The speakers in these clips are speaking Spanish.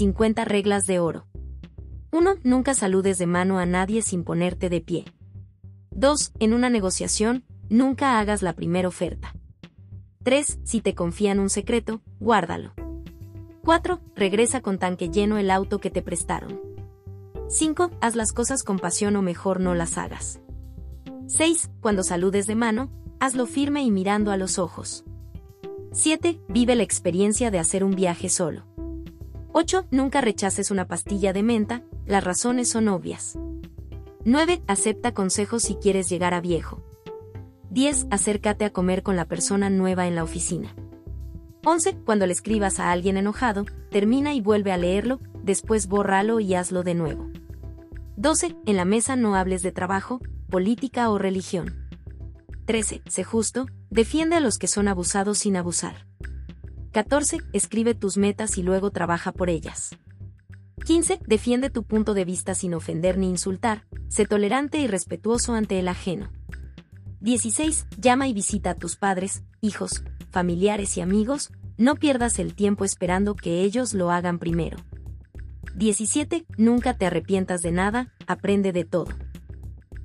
50 reglas de oro. 1. Nunca saludes de mano a nadie sin ponerte de pie. 2. En una negociación, nunca hagas la primera oferta. 3. Si te confían un secreto, guárdalo. 4. Regresa con tanque lleno el auto que te prestaron. 5. Haz las cosas con pasión o mejor no las hagas. 6. Cuando saludes de mano, hazlo firme y mirando a los ojos. 7. Vive la experiencia de hacer un viaje solo. 8. Nunca rechaces una pastilla de menta, las razones son obvias. 9. Acepta consejos si quieres llegar a viejo. 10. Acércate a comer con la persona nueva en la oficina. 11. Cuando le escribas a alguien enojado, termina y vuelve a leerlo, después bórralo y hazlo de nuevo. 12. En la mesa no hables de trabajo, política o religión. 13. Sé justo, defiende a los que son abusados sin abusar. 14. Escribe tus metas y luego trabaja por ellas. 15. Defiende tu punto de vista sin ofender ni insultar, sé tolerante y respetuoso ante el ajeno. 16. Llama y visita a tus padres, hijos, familiares y amigos, no pierdas el tiempo esperando que ellos lo hagan primero. 17. Nunca te arrepientas de nada, aprende de todo.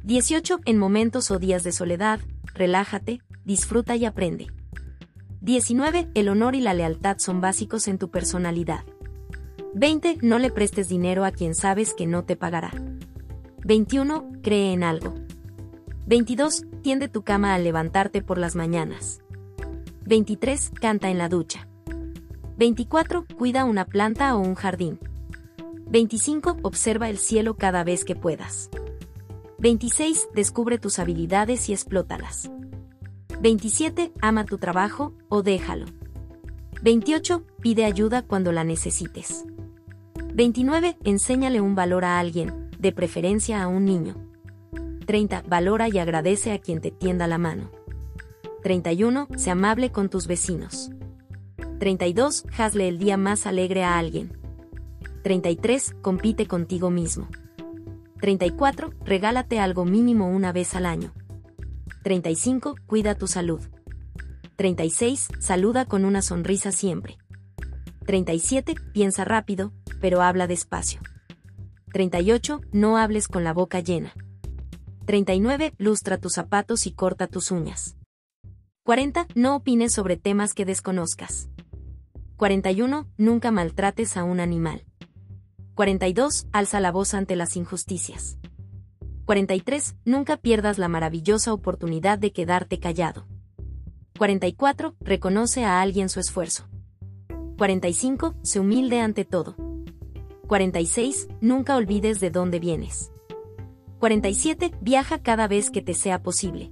18. En momentos o días de soledad, relájate, disfruta y aprende. 19. El honor y la lealtad son básicos en tu personalidad. 20. No le prestes dinero a quien sabes que no te pagará. 21. Cree en algo. 22. Tiende tu cama al levantarte por las mañanas. 23. Canta en la ducha. 24. Cuida una planta o un jardín. 25. Observa el cielo cada vez que puedas. 26. Descubre tus habilidades y explótalas. 27. Ama tu trabajo o déjalo. 28. Pide ayuda cuando la necesites. 29. Enséñale un valor a alguien, de preferencia a un niño. 30. Valora y agradece a quien te tienda la mano. 31. Sé amable con tus vecinos. 32. Hazle el día más alegre a alguien. 33. Compite contigo mismo. 34. Regálate algo mínimo una vez al año. 35. Cuida tu salud. 36. Saluda con una sonrisa siempre. 37. Piensa rápido, pero habla despacio. 38. No hables con la boca llena. 39. Lustra tus zapatos y corta tus uñas. 40. No opines sobre temas que desconozcas. 41. Nunca maltrates a un animal. 42. Alza la voz ante las injusticias. 43. Nunca pierdas la maravillosa oportunidad de quedarte callado. 44. Reconoce a alguien su esfuerzo. 45. Se humilde ante todo. 46. Nunca olvides de dónde vienes. 47. Viaja cada vez que te sea posible.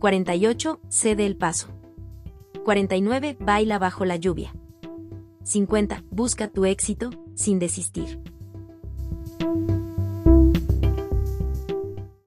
48. Cede el paso. 49. Baila bajo la lluvia. 50. Busca tu éxito, sin desistir.